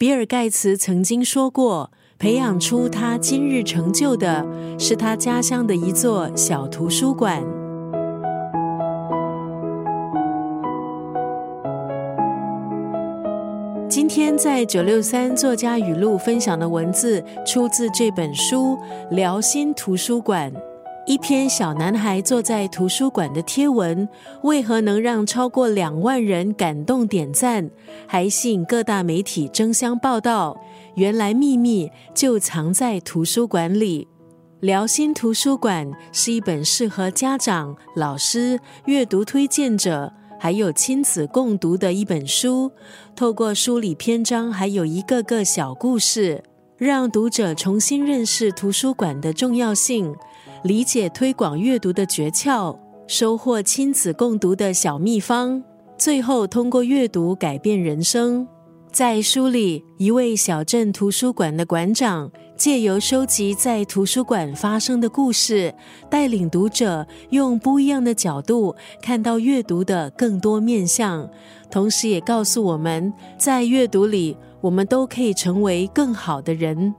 比尔盖茨曾经说过，培养出他今日成就的是他家乡的一座小图书馆。今天在九六三作家语录分享的文字，出自这本书《辽心图书馆》。一篇小男孩坐在图书馆的贴文，为何能让超过两万人感动点赞，还吸引各大媒体争相报道？原来秘密就藏在图书馆里。辽心图书馆是一本适合家长、老师、阅读推荐者。还有亲子共读的一本书，透过书里篇章，还有一个个小故事，让读者重新认识图书馆的重要性，理解推广阅读的诀窍，收获亲子共读的小秘方，最后通过阅读改变人生。在书里，一位小镇图书馆的馆长。借由收集在图书馆发生的故事，带领读者用不一样的角度看到阅读的更多面向，同时也告诉我们在阅读里，我们都可以成为更好的人。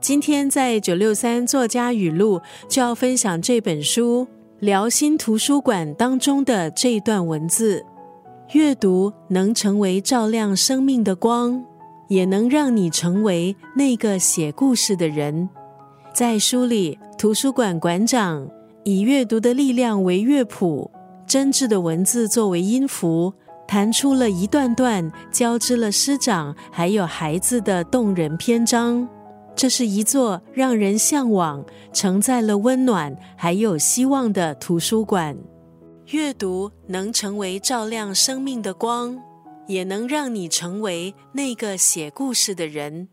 今天在九六三作家语录就要分享这本书《辽心图书馆》当中的这一段文字：阅读能成为照亮生命的光。也能让你成为那个写故事的人。在书里，图书馆馆长以阅读的力量为乐谱，真挚的文字作为音符，弹出了一段段交织了师长还有孩子的动人篇章。这是一座让人向往、承载了温暖还有希望的图书馆。阅读能成为照亮生命的光。也能让你成为那个写故事的人。